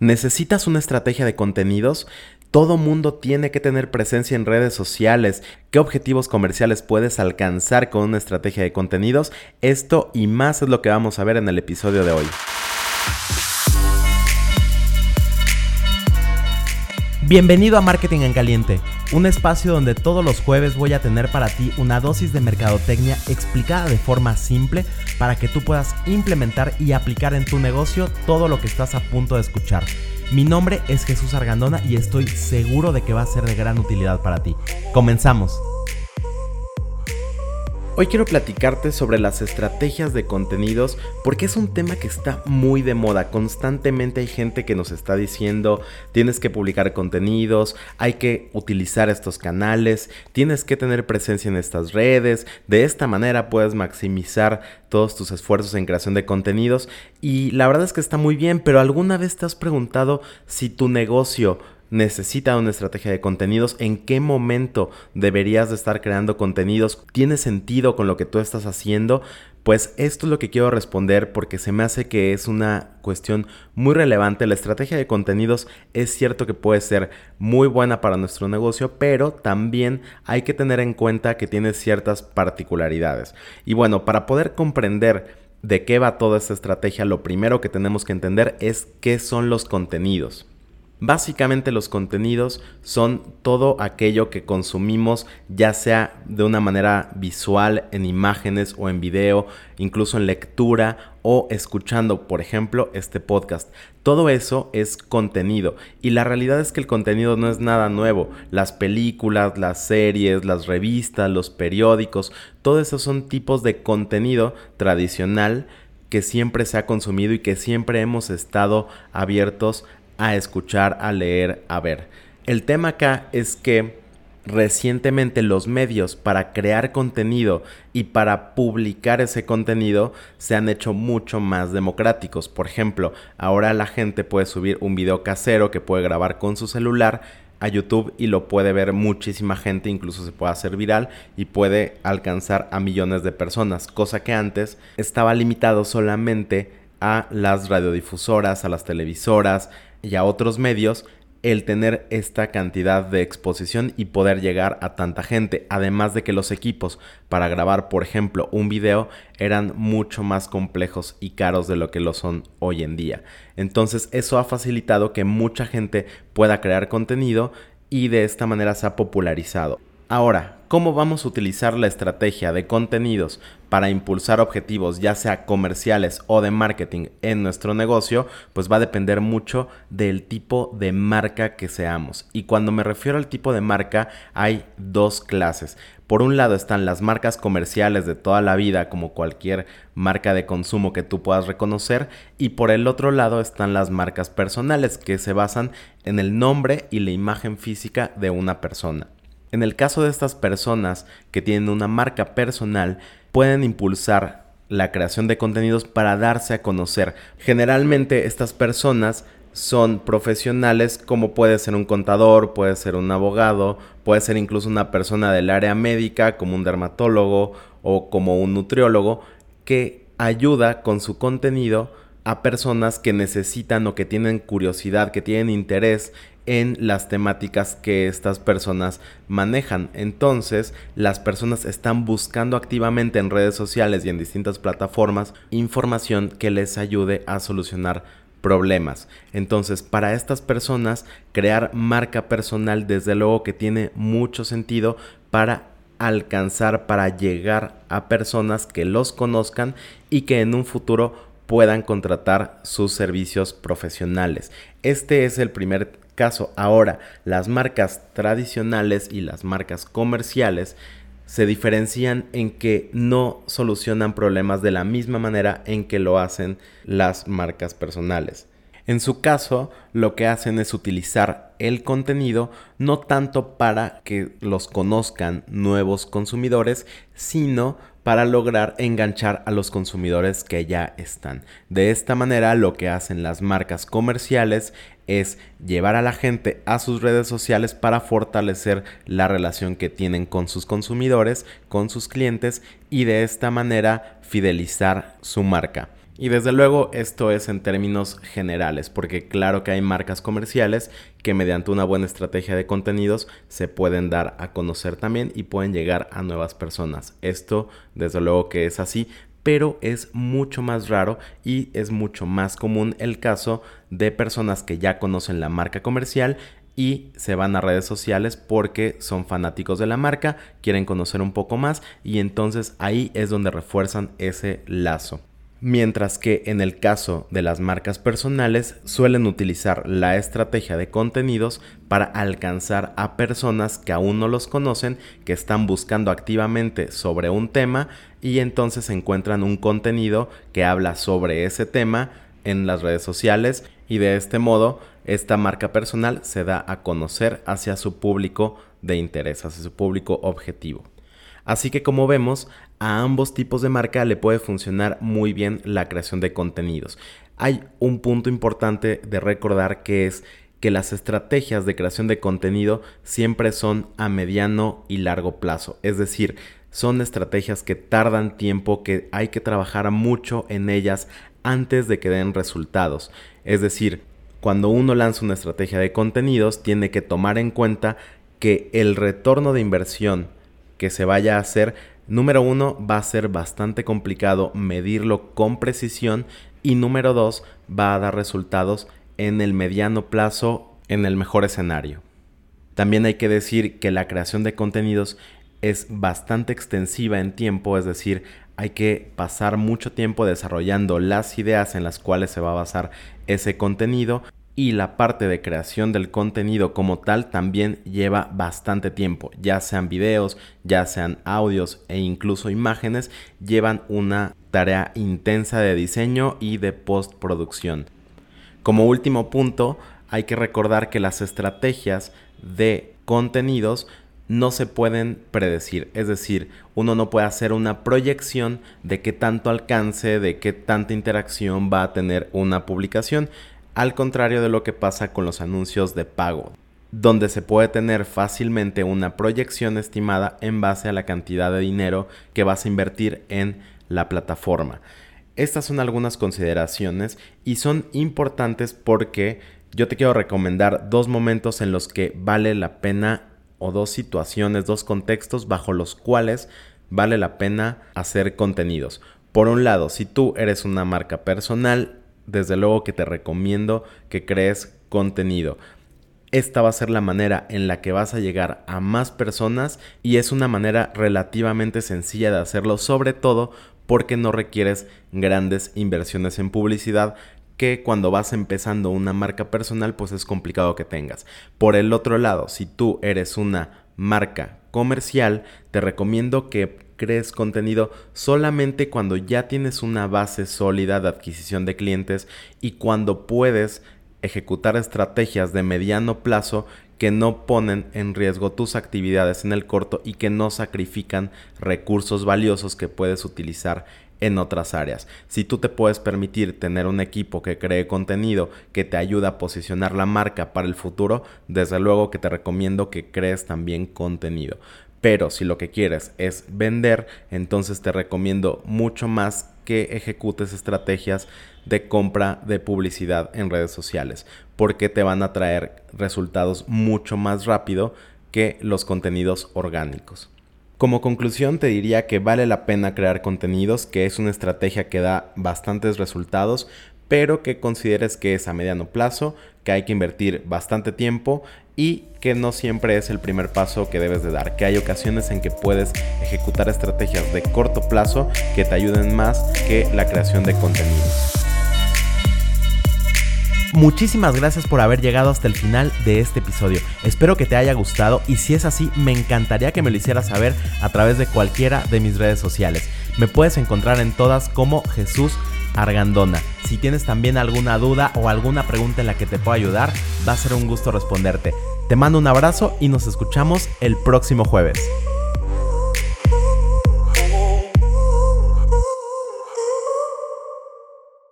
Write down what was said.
¿Necesitas una estrategia de contenidos? Todo mundo tiene que tener presencia en redes sociales. ¿Qué objetivos comerciales puedes alcanzar con una estrategia de contenidos? Esto y más es lo que vamos a ver en el episodio de hoy. Bienvenido a Marketing en Caliente, un espacio donde todos los jueves voy a tener para ti una dosis de mercadotecnia explicada de forma simple para que tú puedas implementar y aplicar en tu negocio todo lo que estás a punto de escuchar. Mi nombre es Jesús Argandona y estoy seguro de que va a ser de gran utilidad para ti. Comenzamos. Hoy quiero platicarte sobre las estrategias de contenidos porque es un tema que está muy de moda. Constantemente hay gente que nos está diciendo tienes que publicar contenidos, hay que utilizar estos canales, tienes que tener presencia en estas redes. De esta manera puedes maximizar todos tus esfuerzos en creación de contenidos y la verdad es que está muy bien, pero ¿alguna vez te has preguntado si tu negocio necesita una estrategia de contenidos, en qué momento deberías de estar creando contenidos, tiene sentido con lo que tú estás haciendo, pues esto es lo que quiero responder porque se me hace que es una cuestión muy relevante. La estrategia de contenidos es cierto que puede ser muy buena para nuestro negocio, pero también hay que tener en cuenta que tiene ciertas particularidades. Y bueno, para poder comprender de qué va toda esta estrategia, lo primero que tenemos que entender es qué son los contenidos. Básicamente los contenidos son todo aquello que consumimos, ya sea de una manera visual, en imágenes o en video, incluso en lectura o escuchando, por ejemplo, este podcast. Todo eso es contenido y la realidad es que el contenido no es nada nuevo. Las películas, las series, las revistas, los periódicos, todo eso son tipos de contenido tradicional que siempre se ha consumido y que siempre hemos estado abiertos a escuchar, a leer, a ver. El tema acá es que recientemente los medios para crear contenido y para publicar ese contenido se han hecho mucho más democráticos. Por ejemplo, ahora la gente puede subir un video casero que puede grabar con su celular a YouTube y lo puede ver muchísima gente, incluso se puede hacer viral y puede alcanzar a millones de personas, cosa que antes estaba limitado solamente a las radiodifusoras, a las televisoras, y a otros medios el tener esta cantidad de exposición y poder llegar a tanta gente. Además de que los equipos para grabar, por ejemplo, un video eran mucho más complejos y caros de lo que lo son hoy en día. Entonces eso ha facilitado que mucha gente pueda crear contenido y de esta manera se ha popularizado. Ahora, ¿cómo vamos a utilizar la estrategia de contenidos para impulsar objetivos ya sea comerciales o de marketing en nuestro negocio? Pues va a depender mucho del tipo de marca que seamos. Y cuando me refiero al tipo de marca hay dos clases. Por un lado están las marcas comerciales de toda la vida, como cualquier marca de consumo que tú puedas reconocer, y por el otro lado están las marcas personales, que se basan en el nombre y la imagen física de una persona. En el caso de estas personas que tienen una marca personal, pueden impulsar la creación de contenidos para darse a conocer. Generalmente estas personas son profesionales como puede ser un contador, puede ser un abogado, puede ser incluso una persona del área médica como un dermatólogo o como un nutriólogo que ayuda con su contenido a personas que necesitan o que tienen curiosidad, que tienen interés en las temáticas que estas personas manejan. Entonces, las personas están buscando activamente en redes sociales y en distintas plataformas información que les ayude a solucionar problemas. Entonces, para estas personas, crear marca personal desde luego que tiene mucho sentido para alcanzar, para llegar a personas que los conozcan y que en un futuro puedan contratar sus servicios profesionales. Este es el primer caso. Ahora, las marcas tradicionales y las marcas comerciales se diferencian en que no solucionan problemas de la misma manera en que lo hacen las marcas personales. En su caso, lo que hacen es utilizar el contenido no tanto para que los conozcan nuevos consumidores, sino para lograr enganchar a los consumidores que ya están. De esta manera lo que hacen las marcas comerciales es llevar a la gente a sus redes sociales para fortalecer la relación que tienen con sus consumidores, con sus clientes y de esta manera fidelizar su marca. Y desde luego esto es en términos generales, porque claro que hay marcas comerciales que mediante una buena estrategia de contenidos se pueden dar a conocer también y pueden llegar a nuevas personas. Esto desde luego que es así, pero es mucho más raro y es mucho más común el caso de personas que ya conocen la marca comercial y se van a redes sociales porque son fanáticos de la marca, quieren conocer un poco más y entonces ahí es donde refuerzan ese lazo. Mientras que en el caso de las marcas personales suelen utilizar la estrategia de contenidos para alcanzar a personas que aún no los conocen, que están buscando activamente sobre un tema y entonces encuentran un contenido que habla sobre ese tema en las redes sociales y de este modo esta marca personal se da a conocer hacia su público de interés, hacia su público objetivo. Así que como vemos, a ambos tipos de marca le puede funcionar muy bien la creación de contenidos. Hay un punto importante de recordar que es que las estrategias de creación de contenido siempre son a mediano y largo plazo. Es decir, son estrategias que tardan tiempo, que hay que trabajar mucho en ellas antes de que den resultados. Es decir, cuando uno lanza una estrategia de contenidos, tiene que tomar en cuenta que el retorno de inversión que se vaya a hacer, número uno, va a ser bastante complicado medirlo con precisión y número dos, va a dar resultados en el mediano plazo, en el mejor escenario. También hay que decir que la creación de contenidos es bastante extensiva en tiempo, es decir, hay que pasar mucho tiempo desarrollando las ideas en las cuales se va a basar ese contenido y la parte de creación del contenido como tal también lleva bastante tiempo, ya sean videos, ya sean audios e incluso imágenes, llevan una tarea intensa de diseño y de postproducción. Como último punto, hay que recordar que las estrategias de contenidos no se pueden predecir. Es decir, uno no puede hacer una proyección de qué tanto alcance, de qué tanta interacción va a tener una publicación al contrario de lo que pasa con los anuncios de pago, donde se puede tener fácilmente una proyección estimada en base a la cantidad de dinero que vas a invertir en la plataforma. Estas son algunas consideraciones y son importantes porque yo te quiero recomendar dos momentos en los que vale la pena o dos situaciones, dos contextos bajo los cuales vale la pena hacer contenidos. Por un lado, si tú eres una marca personal desde luego que te recomiendo que crees contenido. Esta va a ser la manera en la que vas a llegar a más personas y es una manera relativamente sencilla de hacerlo, sobre todo porque no requieres grandes inversiones en publicidad que cuando vas empezando una marca personal pues es complicado que tengas. Por el otro lado, si tú eres una marca comercial, te recomiendo que crees contenido solamente cuando ya tienes una base sólida de adquisición de clientes y cuando puedes ejecutar estrategias de mediano plazo que no ponen en riesgo tus actividades en el corto y que no sacrifican recursos valiosos que puedes utilizar en otras áreas. Si tú te puedes permitir tener un equipo que cree contenido que te ayuda a posicionar la marca para el futuro, desde luego que te recomiendo que crees también contenido. Pero si lo que quieres es vender, entonces te recomiendo mucho más que ejecutes estrategias de compra de publicidad en redes sociales, porque te van a traer resultados mucho más rápido que los contenidos orgánicos. Como conclusión te diría que vale la pena crear contenidos, que es una estrategia que da bastantes resultados, pero que consideres que es a mediano plazo, que hay que invertir bastante tiempo y que no siempre es el primer paso que debes de dar, que hay ocasiones en que puedes ejecutar estrategias de corto plazo que te ayuden más que la creación de contenido. Muchísimas gracias por haber llegado hasta el final de este episodio. Espero que te haya gustado y si es así, me encantaría que me lo hicieras saber a través de cualquiera de mis redes sociales. Me puedes encontrar en todas como Jesús Argandona. Si tienes también alguna duda o alguna pregunta en la que te pueda ayudar, va a ser un gusto responderte. Te mando un abrazo y nos escuchamos el próximo jueves.